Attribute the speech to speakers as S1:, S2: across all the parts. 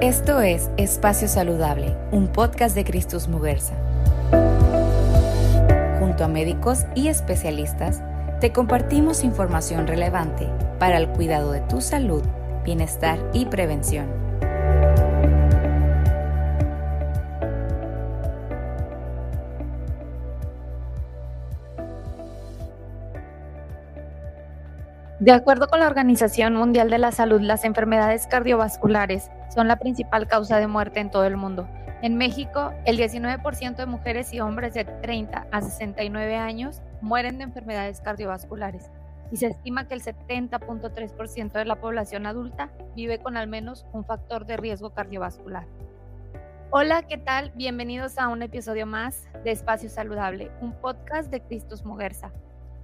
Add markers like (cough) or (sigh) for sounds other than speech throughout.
S1: Esto es Espacio Saludable, un podcast de Cristus Muguerza. Junto a médicos y especialistas, te compartimos información relevante para el cuidado de tu salud, bienestar y prevención.
S2: De acuerdo con la Organización Mundial de la Salud, las enfermedades cardiovasculares son la principal causa de muerte en todo el mundo. En México, el 19% de mujeres y hombres de 30 a 69 años mueren de enfermedades cardiovasculares y se estima que el 70.3% de la población adulta vive con al menos un factor de riesgo cardiovascular. Hola, ¿qué tal? Bienvenidos a un episodio más de Espacio Saludable, un podcast de Cristus Muguerza.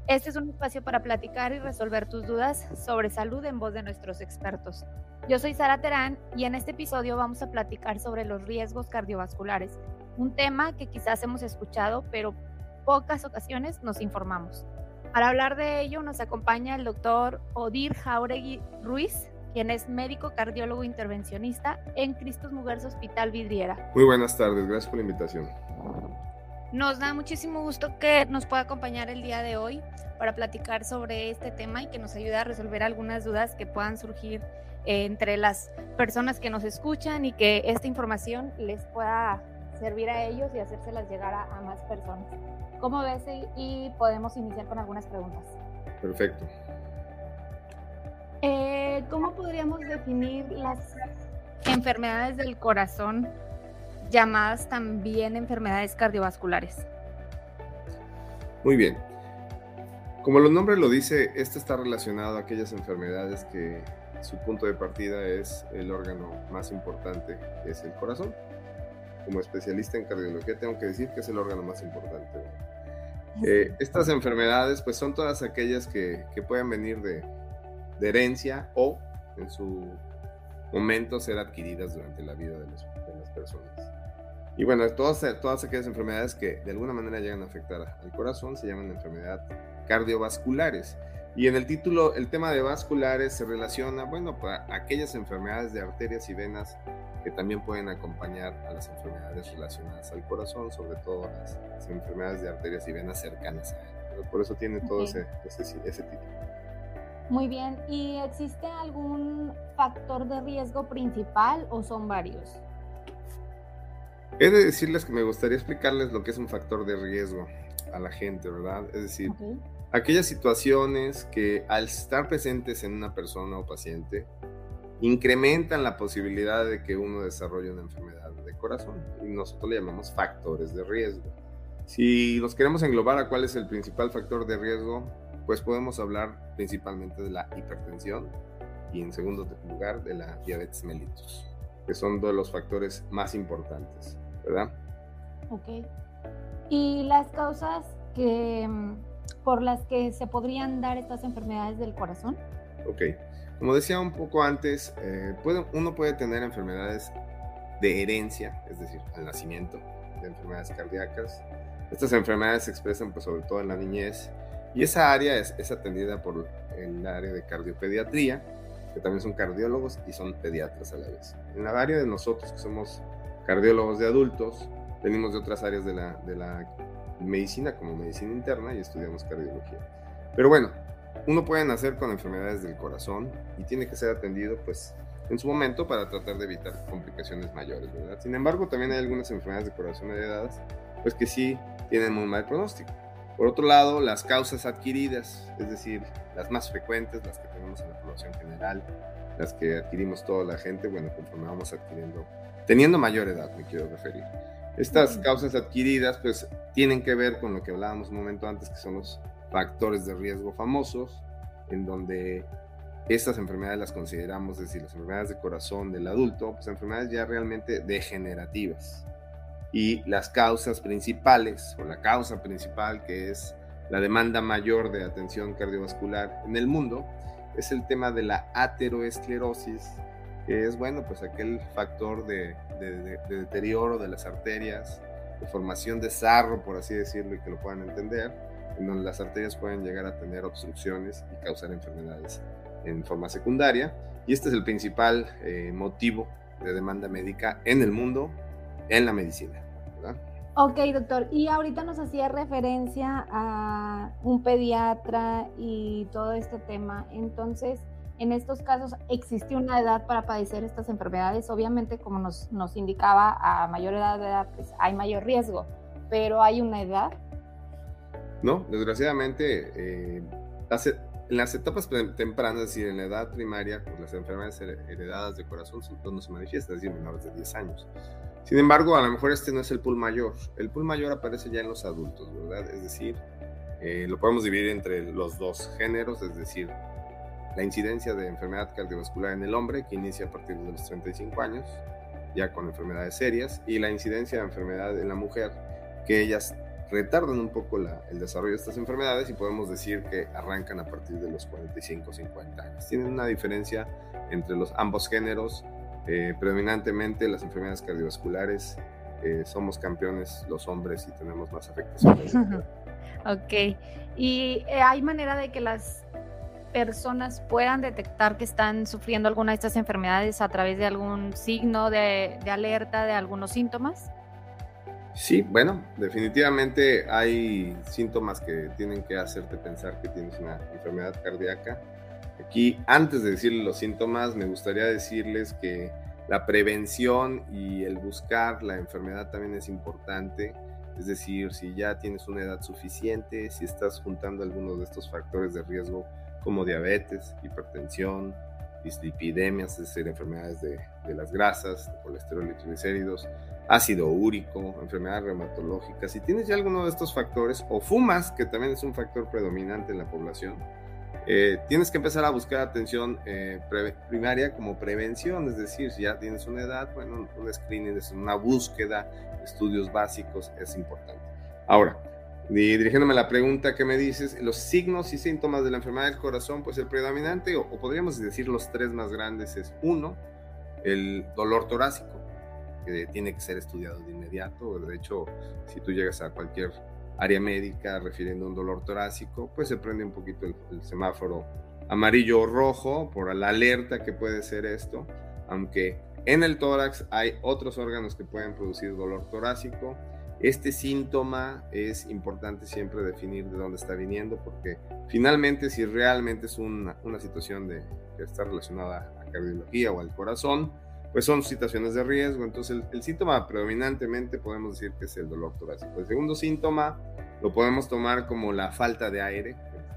S2: Este es un espacio para platicar y resolver tus dudas sobre salud en voz de nuestros expertos. Yo soy Sara Terán y en este episodio vamos a platicar sobre los riesgos cardiovasculares, un tema que quizás hemos escuchado, pero pocas ocasiones nos informamos. Para hablar de ello nos acompaña el doctor Odir Jauregui Ruiz, quien es médico cardiólogo intervencionista en Cristos Mujeres Hospital Vidriera.
S3: Muy buenas tardes, gracias por la invitación.
S2: Nos da muchísimo gusto que nos pueda acompañar el día de hoy para platicar sobre este tema y que nos ayude a resolver algunas dudas que puedan surgir eh, entre las personas que nos escuchan y que esta información les pueda servir a ellos y hacérselas llegar a, más personas. ¿Cómo ves? Y, podemos iniciar con algunas preguntas.
S3: Perfecto.
S2: Eh, ¿Cómo podríamos definir las enfermedades del corazón llamadas también enfermedades cardiovasculares.
S3: Muy bien. Como el nombre lo dice, este está relacionado a aquellas enfermedades que su punto de partida es el órgano más importante, que es el corazón. Como especialista en cardiología tengo que decir que es el órgano más importante. Eh, estas enfermedades pues son todas aquellas que, que pueden venir de, de, herencia o en su momento ser adquiridas durante la vida de, de las personas. Y bueno, todas, todas aquellas enfermedades que de alguna manera llegan a afectar al corazón se llaman enfermedades cardiovasculares. Y en el título, el tema de vasculares se relaciona, bueno, para aquellas enfermedades de arterias y venas que también pueden acompañar a las enfermedades relacionadas al corazón, sobre todo las, enfermedades de arterias y venas cercanas a él. por eso tiene todo ese, ese, ese título.
S2: Muy bien, ¿y existe algún factor de riesgo principal o son varios?
S3: He de decirles que me gustaría explicarles lo que es un factor de riesgo a la gente, ¿verdad? Es decir, aquellas situaciones que al estar presentes en una persona o paciente incrementan la posibilidad de que uno desarrolle una enfermedad de corazón y nosotros le llamamos factores de riesgo. Si nos queremos englobar a cuál es el principal factor de riesgo, pues podemos hablar principalmente de la hipertensión y en segundo lugar de la diabetes mellitus que son de los factores más importantes, ¿verdad?
S2: Ok. ¿Y las causas que, mm, por las que se podrían dar estas enfermedades del corazón?
S3: Ok. Como decía un poco antes, eh, puede, uno puede tener enfermedades de herencia, es decir, al nacimiento, de enfermedades cardíacas. Estas enfermedades se expresan pues, sobre todo en la niñez y esa área es, es atendida por el área de cardiopediatría, que también son cardiólogos y son pediatras a la vez. En la área de nosotros, que somos cardiólogos de adultos, venimos de otras áreas de la, de la medicina, como medicina interna, y estudiamos cardiología. Pero bueno, uno puede nacer con enfermedades del corazón y tiene que ser atendido, pues, en su momento para tratar de evitar complicaciones mayores, ¿verdad? Sin embargo, también hay algunas enfermedades de corazón heredadas, pues que sí tienen muy mal pronóstico. Por otro lado, las causas adquiridas, es decir, las más frecuentes, las que tenemos en la población general, las que adquirimos toda la gente, bueno, conforme vamos adquiriendo, teniendo mayor edad, me quiero referir. Estas causas adquiridas, pues, tienen que ver con lo que hablábamos un momento antes, que son los factores de riesgo famosos, en donde estas enfermedades las consideramos, es decir, las enfermedades de corazón del adulto, pues enfermedades ya realmente degenerativas y las causas principales o la causa principal que es la demanda mayor de atención cardiovascular en el mundo es el tema de la ateroesclerosis, que es, bueno, pues aquel factor de, deterioro de las arterias, de formación de sarro, por así decirlo, y que lo puedan entender, en donde las arterias pueden llegar a tener obstrucciones y causar enfermedades en forma secundaria. Y este es el principal eh, motivo de demanda médica en el mundo, en la medicina. ¿verdad?
S2: Ok, doctor. Y ahorita nos hacía referencia a un pediatra y todo este tema. Entonces, en estos casos, ¿existe una edad para padecer estas enfermedades? Obviamente, como nos, nos indicaba, a mayor edad de edad pues, hay mayor riesgo, pero ¿hay una edad?
S3: No, desgraciadamente, eh, en las etapas tempranas, es decir, en la edad primaria, pues las enfermedades heredadas de corazón son donde se manifiestan, es decir, menores de 10 años. Sin embargo, a lo mejor este no es el pool mayor. El pool mayor aparece ya en los adultos, ¿verdad? Es decir, eh, lo podemos dividir entre los dos géneros, es decir, la incidencia de enfermedad cardiovascular en el hombre, que inicia a partir de los 35 años, ya con enfermedades serias, y la incidencia de enfermedad en la mujer, que ellas retardan un poco el desarrollo de estas enfermedades y podemos decir que arrancan a partir de los 45 50 años. Tienen una diferencia entre los ambos géneros eh, predominantemente las enfermedades cardiovasculares eh, somos campeones los hombres y tenemos más afectaciones. (laughs)
S2: ok. ¿Y eh, hay manera de que las personas puedan detectar que están sufriendo alguna de estas enfermedades a través de algún signo de, de alerta, de algunos síntomas?
S3: Sí, bueno, definitivamente hay síntomas que tienen que hacerte pensar que tienes una enfermedad cardíaca Aquí, antes de decirles los síntomas, me gustaría decirles que la prevención y el buscar la enfermedad también es importante. Es decir, si ya tienes una edad suficiente, si estás juntando algunos de estos factores de riesgo como diabetes, hipertensión, dislipidemias, es decir, enfermedades de, las grasas, colesterol y triglicéridos, ácido úrico, enfermedades reumatológicas, si tienes ya alguno de estos factores o fumas, que también es un factor predominante en la población, eh, tienes que empezar a buscar atención eh, primaria como prevención, es decir, si ya tienes una edad, bueno, un screening es una búsqueda, estudios básicos es importante. Ahora, dirigiéndome a la pregunta que me dices, los signos y síntomas de la enfermedad del corazón, pues el predominante, o, o podríamos decir los tres más grandes, es uno, el dolor torácico, que tiene que ser estudiado de inmediato. De hecho, si tú llegas a cualquier área médica refiriendo un dolor torácico, pues se prende un poquito el, semáforo amarillo o rojo por la alerta que puede ser esto, aunque en el tórax hay otros órganos que pueden producir dolor torácico. Este síntoma es importante siempre definir de dónde está viniendo, porque finalmente si realmente es una, una situación de, que está relacionada a cardiología o al corazón, pues son situaciones de riesgo. Entonces, el, síntoma predominantemente podemos decir que es el dolor torácico. El segundo síntoma lo podemos tomar como la falta de aire,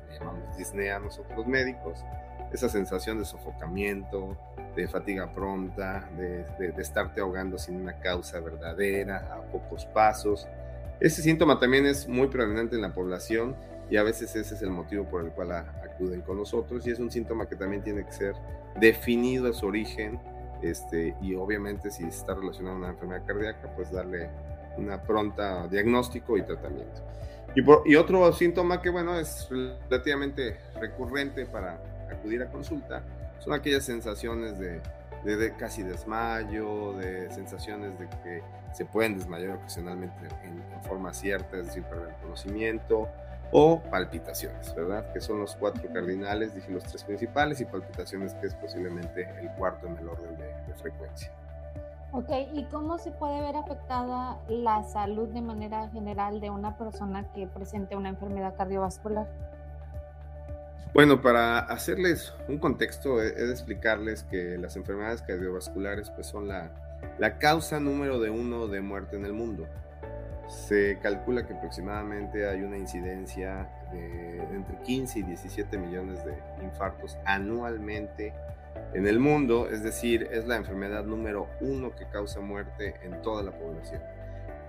S3: que llamamos disnea nosotros médicos, esa sensación de sofocamiento, de fatiga pronta, de, de, estarte ahogando sin una causa verdadera, a pocos pasos. Ese síntoma también es muy predominante en la población y a veces ese es el motivo por el cual acuden con nosotros y es un síntoma que también tiene que ser definido a su origen este, y obviamente si está relacionado a una enfermedad cardíaca, pues darle una pronta diagnóstico y tratamiento. Y, otro síntoma que, bueno, es relativamente recurrente para acudir a consulta, son aquellas sensaciones de, de, casi desmayo, de sensaciones de que se pueden desmayar ocasionalmente en, en forma cierta, es decir, perder el conocimiento, o palpitaciones, ¿verdad? Que son los cuatro cardinales, dije los tres principales, y palpitaciones que es posiblemente el cuarto en el orden de, frecuencia.
S2: Ok, ¿y cómo se puede ver afectada la salud de manera general de una persona que presente una enfermedad cardiovascular?
S3: Bueno, para hacerles un contexto, he de explicarles que las enfermedades cardiovasculares pues, son la, la causa número de uno de muerte en el mundo. Se calcula que aproximadamente hay una incidencia de entre 15 y 17 millones de infartos anualmente en el mundo, es decir, es la enfermedad número uno que causa muerte en toda la población.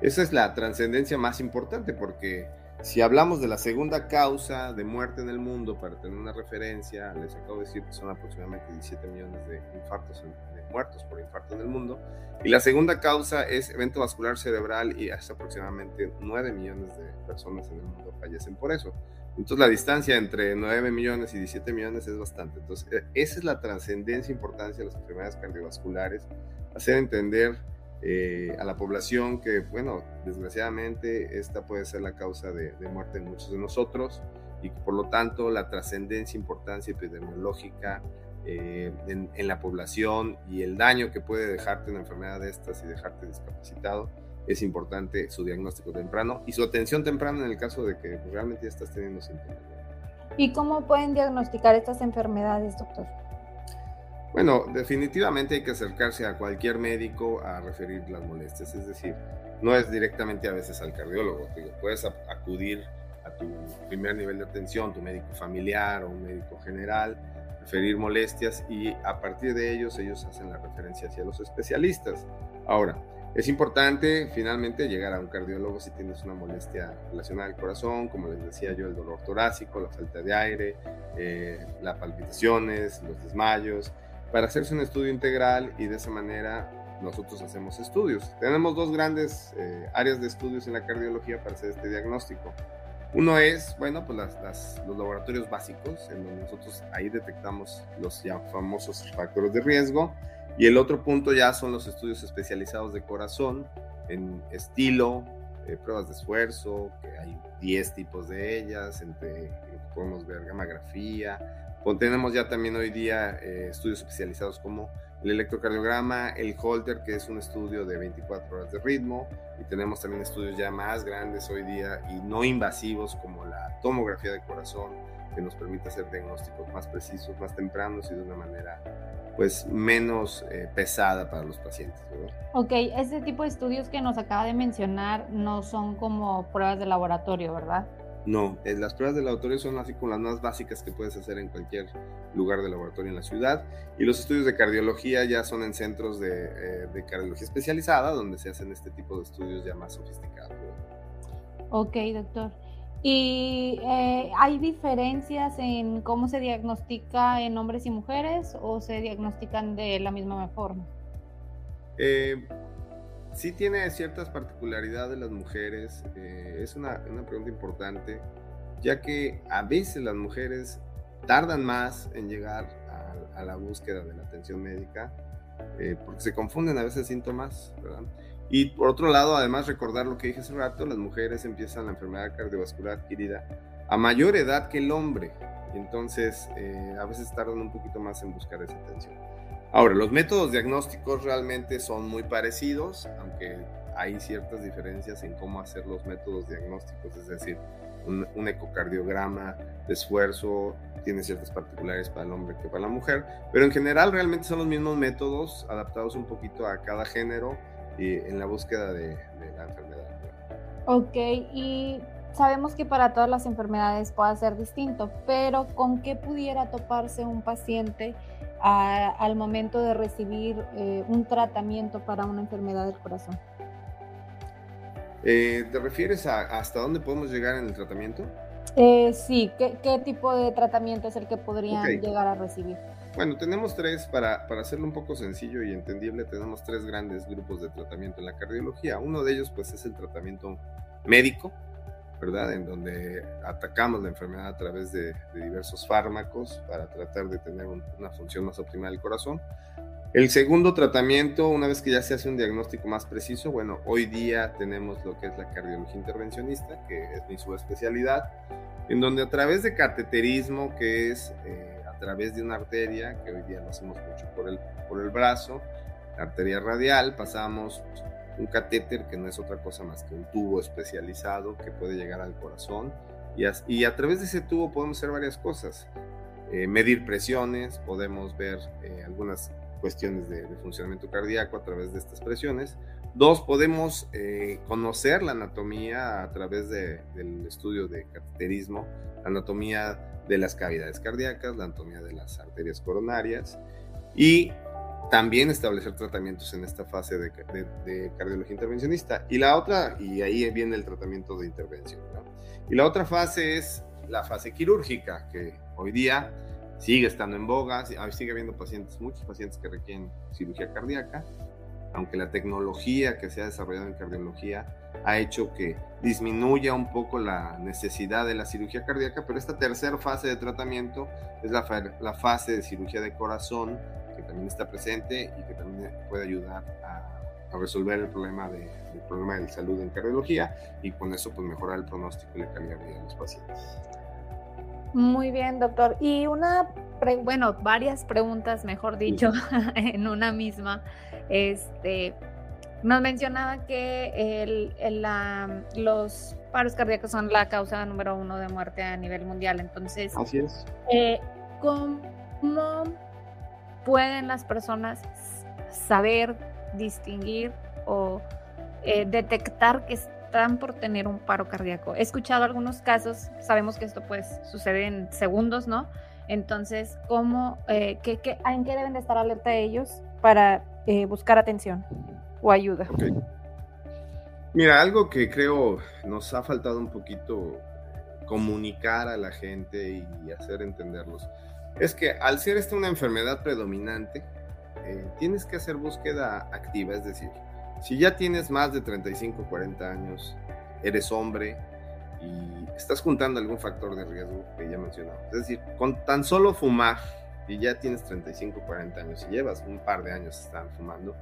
S3: Esa es la trascendencia más importante porque si hablamos de la segunda causa de muerte en el mundo, para tener una referencia, les acabo de decir que son aproximadamente 17 millones de infartos en muertos por infarto en el mundo. Y la segunda causa es evento vascular cerebral y hasta aproximadamente 9 millones de personas en el mundo fallecen por eso. Entonces la distancia entre 9 millones y 17 millones es bastante. Entonces e, esa es la trascendencia e importancia de las enfermedades cardiovasculares, hacer entender eh, a la población que, bueno, desgraciadamente esta puede ser la causa de, de muerte de muchos de nosotros y por lo tanto la trascendencia, importancia epidemiológica, eh, en, en, la población y el daño que puede dejarte una enfermedad de estas y dejarte discapacitado, es importante su diagnóstico temprano y su atención temprana en el caso de que realmente estás teniendo síntomas.
S2: ¿Y cómo pueden diagnosticar estas enfermedades, doctor?
S3: Bueno, definitivamente hay que acercarse a cualquier médico a referir las molestias, es decir, no es directamente a veces al cardiólogo, puedes acudir a tu primer nivel de atención, tu médico familiar o un médico general, referir molestias y a partir de ellos ellos hacen la referencia hacia los especialistas. Ahora, es importante finalmente llegar a un cardiólogo si tienes una molestia relacionada al corazón, como les decía yo, el dolor torácico, la falta de aire, eh, las palpitaciones, los desmayos, para hacerse un estudio integral y de esa manera nosotros hacemos estudios. Tenemos dos grandes eh, áreas de estudios en la cardiología para hacer este diagnóstico. Uno es, bueno, pues los laboratorios básicos, en donde nosotros ahí detectamos los ya famosos factores de riesgo y el otro punto ya son los estudios especializados de corazón en estilo, eh, pruebas de esfuerzo, que hay 10 tipos de ellas, entre podemos ver gamografía. Tenemos ya también hoy día eh, estudios especializados como el electrocardiograma, el Holter, que es un estudio de 24 horas de ritmo, y tenemos también estudios ya más grandes hoy día y no invasivos como la tomografía de corazón, que nos permite hacer diagnósticos más precisos, más tempranos y de una manera pues menos eh, pesada para los pacientes.
S2: Ok, ese tipo de estudios que nos acaba de mencionar no son como pruebas de laboratorio, ¿verdad?
S3: No, eh, las pruebas de laboratorio son así como las más básicas que puedes hacer en cualquier lugar de laboratorio en la ciudad. Y los estudios de cardiología ya son en centros de, eh, de cardiología especializada, donde se hacen este tipo de estudios ya más sofisticados.
S2: Ok, doctor. ¿Y eh, hay diferencias en cómo se diagnostica en hombres y mujeres o se diagnostican de la misma forma?
S3: Eh, sí tiene ciertas particularidades las mujeres. Eh, es una, una, pregunta importante, ya que a veces las mujeres tardan más en llegar a, a la búsqueda de la atención médica porque se confunden a veces síntomas, ¿verdad? Y por otro lado, además recordar lo que dije hace rato, las mujeres empiezan la enfermedad cardiovascular adquirida a mayor edad que el hombre. Entonces, eh, a veces tardan un poquito más en buscar esa atención. Ahora, los métodos diagnósticos realmente son muy parecidos, aunque hay ciertas diferencias en cómo hacer los métodos diagnósticos, es decir, un, un ecocardiograma de esfuerzo tiene ciertas particularidades para el hombre que para la mujer, pero en general realmente son los mismos métodos adaptados un poquito a cada género y en la búsqueda de, la enfermedad.
S2: Ok, y sabemos que para todas las enfermedades puede ser distinto, pero ¿con qué pudiera toparse un paciente al momento de recibir eh, un tratamiento para una enfermedad del corazón?
S3: Eh, ¿Te refieres a hasta dónde podemos llegar en el tratamiento?
S2: Eh, sí, ¿Qué, tipo de tratamiento es el que podrían llegar a recibir?
S3: Bueno, tenemos tres, para, para hacerlo un poco sencillo y entendible, tenemos tres grandes grupos de tratamiento en la cardiología. Uno de ellos pues es el tratamiento médico, ¿verdad? En donde atacamos la enfermedad a través de, diversos fármacos para tratar de tener una función más óptima del corazón. El segundo tratamiento, una vez que ya se hace un diagnóstico más preciso, bueno, hoy día tenemos lo que es la cardiología intervencionista, que es mi subespecialidad, en donde a través de cateterismo, que es... Eh, a través de una arteria, que hoy día lo hacemos mucho por el, por el brazo, la arteria radial, pasamos un catéter que no es otra cosa más que un tubo especializado que puede llegar al corazón y a, través de ese tubo podemos hacer varias cosas. Eh, medir presiones, podemos ver eh, algunas cuestiones de, funcionamiento cardíaco a través de estas presiones. Dos, podemos eh, conocer la anatomía a través de, del estudio de cateterismo, la anatomía de las cavidades cardíacas, la anatomía de las arterias coronarias y también establecer tratamientos en esta fase de, cardiología intervencionista. Y la otra, y ahí viene el tratamiento de intervención. Y la otra fase es la fase quirúrgica, que hoy día sigue estando en boga, sigue habiendo pacientes, muchos pacientes que requieren cirugía cardíaca, aunque la tecnología que se ha desarrollado en cardiología ha hecho que disminuya un poco la necesidad de la cirugía cardíaca, pero esta tercera fase de tratamiento es la fase de cirugía de corazón, que también está presente y que también puede ayudar a, resolver el problema de, el problema de salud en cardiología y con eso pues mejorar el pronóstico y la calidad de vida de los pacientes.
S2: Muy bien, doctor. Y una bueno, varias preguntas, mejor dicho, (laughs) en una misma. Este, nos mencionaba que el, los paros cardíacos son la causa número uno de muerte a nivel mundial. Entonces,
S3: Así es.
S2: Eh, ¿cómo pueden las personas saber, distinguir o eh, detectar que están por tener un paro cardíaco? He escuchado algunos casos, sabemos que esto pues sucede en segundos, ¿no? Entonces, ¿cómo, eh, ¿en qué deben de estar alerta ellos para buscar atención? o ayuda.
S3: Mira, algo que creo nos ha faltado un poquito comunicar a la gente y hacer entenderlos. Es que al ser esta una enfermedad predominante, eh, tienes que hacer búsqueda activa, es decir, si ya tienes más de 35, 40 años, eres hombre y estás juntando algún factor de riesgo que ya mencionado, es decir, con tan solo fumar y ya tienes 35, 40 años y llevas un par de años están fumando,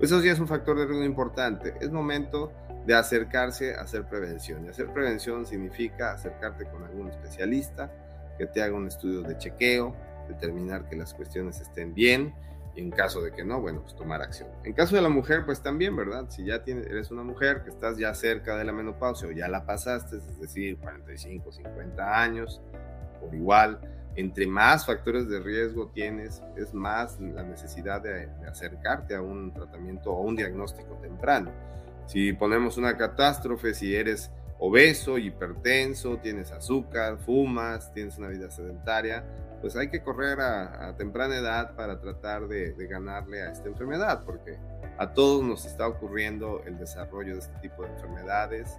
S3: eso sí es un factor de riesgo importante. Es momento de acercarse a hacer prevención. Y hacer prevención significa acercarte con algún especialista que te haga un estudio de chequeo, determinar que las cuestiones estén bien y en caso de que no, bueno, pues tomar acción. En caso de la mujer, pues también, ¿verdad? Si ya eres una mujer que estás ya cerca de la menopausia o ya la pasaste, es decir, 45, 50 años, por igual, entre más factores de riesgo tienes, es más la necesidad de, acercarte a un tratamiento o un diagnóstico temprano. Si ponemos una catástrofe, si eres obeso, hipertenso, tienes azúcar, fumas, tienes una vida sedentaria, pues hay que correr a, temprana edad para tratar de, de, ganarle a esta enfermedad, porque a todos nos está ocurriendo el desarrollo de este tipo de enfermedades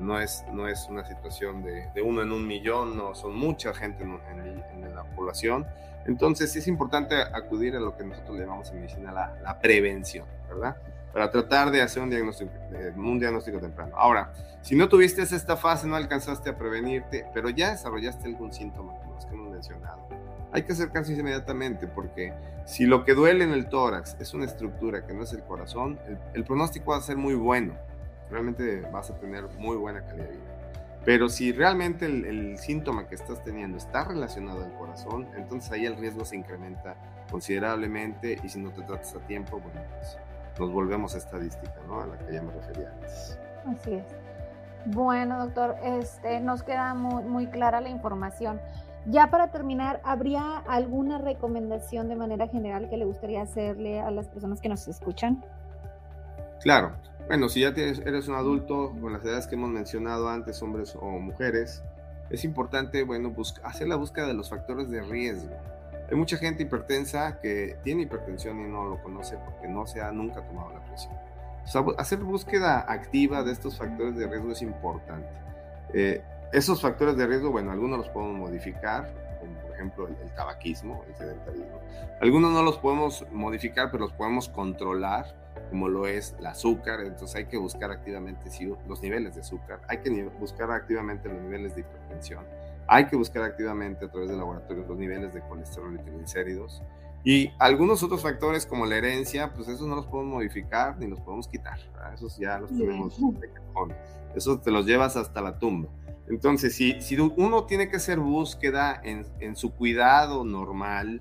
S3: no, es, no es una situación de, uno en un millón, no son mucha gente en, la población. Entonces es importante acudir a lo que nosotros le llamamos en medicina la, la prevención, ¿verdad? Para tratar de hacer un diagnóstico, un diagnóstico temprano. Ahora, si no tuviste esta fase, no alcanzaste a prevenirte, pero ya desarrollaste algún síntoma, como los que hemos mencionado, hay que acercarse inmediatamente porque si lo que duele en el tórax es una estructura que no es el corazón, el pronóstico va a ser muy bueno realmente vas a tener muy buena calidad de vida. Pero si realmente el, síntoma que estás teniendo está relacionado al corazón, entonces ahí el riesgo se incrementa considerablemente y si no te tratas a tiempo, bueno, pues nos volvemos a estadística, ¿no? A la que ya me refería antes.
S2: Así es. Bueno, doctor, este, nos queda muy, muy clara la información. Ya para terminar, ¿habría alguna recomendación de manera general que le gustaría hacerle a las personas que nos escuchan?
S3: Claro, bueno, si ya eres un adulto con las edades que hemos mencionado antes, hombres o mujeres, es importante, bueno, hacer la búsqueda de los factores de riesgo. Hay mucha gente hipertensa que tiene hipertensión y no lo conoce porque no se ha nunca tomado la presión. hacer búsqueda activa de estos factores de riesgo es importante. Eh, esos factores de riesgo, bueno, algunos los podemos modificar, como por ejemplo el, el tabaquismo, el sedentarismo. Algunos no los podemos modificar, pero los podemos controlar como lo es el azúcar, entonces hay que buscar activamente los niveles de azúcar, hay que buscar activamente los niveles de hipertensión, hay que buscar activamente a través de laboratorios los niveles de colesterol y triglicéridos. Y algunos otros factores como la herencia, pues esos no los podemos modificar ni los podemos quitar, esos ya los tenemos de cajón, esos te los llevas hasta la tumba. Entonces, si, si uno tiene que hacer búsqueda en, en su cuidado normal,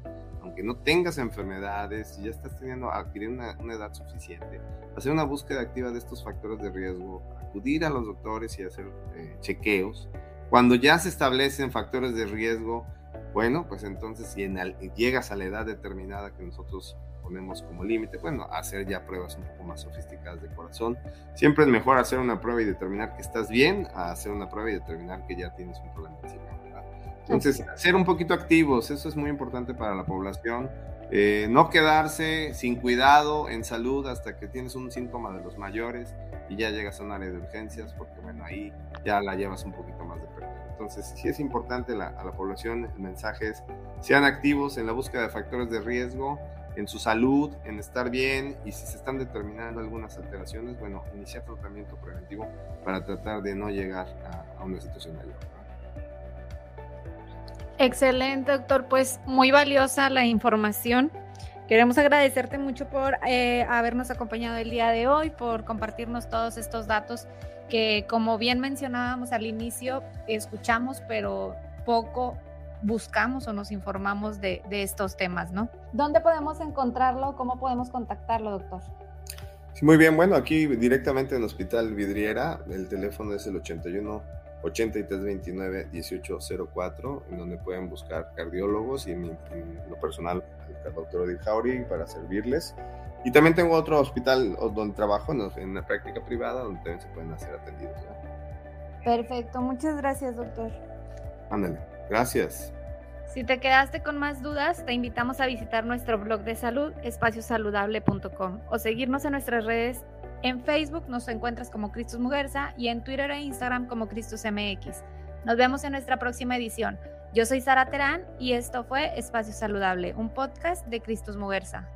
S3: aunque no tengas enfermedades, y ya estás teniendo, adquiriendo una, edad suficiente, hacer una búsqueda activa de estos factores de riesgo, acudir a los doctores y hacer eh, chequeos. Cuando ya se establecen factores de riesgo, bueno, pues entonces si llegas a la edad determinada que nosotros ponemos como límite, bueno, hacer ya pruebas un poco más sofisticadas de corazón. Siempre es mejor hacer una prueba y determinar que estás bien a hacer una prueba y determinar que ya tienes un problema encima. Entonces, ser un poquito activos, eso es muy importante para la población. Eh, no quedarse sin cuidado en salud hasta que tienes un síntoma de los mayores y ya llegas a un área de urgencias, porque bueno, ahí ya la llevas un poquito más de pérdida. Entonces, sí es importante a la población, el mensaje es, sean activos en la búsqueda de factores de riesgo, en su salud, en estar bien y si se están determinando algunas alteraciones, bueno, iniciar tratamiento preventivo para tratar de no llegar a una situación mayor.
S2: Excelente, doctor. Pues muy valiosa la información. Queremos agradecerte mucho por eh, habernos acompañado el día de hoy, por compartirnos todos estos datos que, como bien mencionábamos al inicio, escuchamos, pero poco buscamos o nos informamos de, estos temas, ¿no? ¿Dónde podemos encontrarlo? ¿Cómo podemos contactarlo, doctor?
S3: Sí, muy bien, bueno, aquí directamente en Hospital Vidriera, el teléfono es el 81 8329 1804, en donde pueden buscar cardiólogos y en, lo personal, el doctor Odil Jauri para servirles. Y también tengo otro hospital donde trabajo en, la práctica privada, donde también se pueden hacer atendidos.
S2: Perfecto, muchas gracias, doctor.
S3: Ándale, gracias.
S2: Si te quedaste con más dudas, te invitamos a visitar nuestro blog de salud, espaciosaludable.com, o seguirnos en nuestras redes. En Facebook nos encuentras como Cristus Muguerza y en Twitter e Instagram como Cristus MX. Nos vemos en nuestra próxima edición. Yo soy Sara Terán y esto fue Espacio Saludable, un podcast de Cristus Muguerza.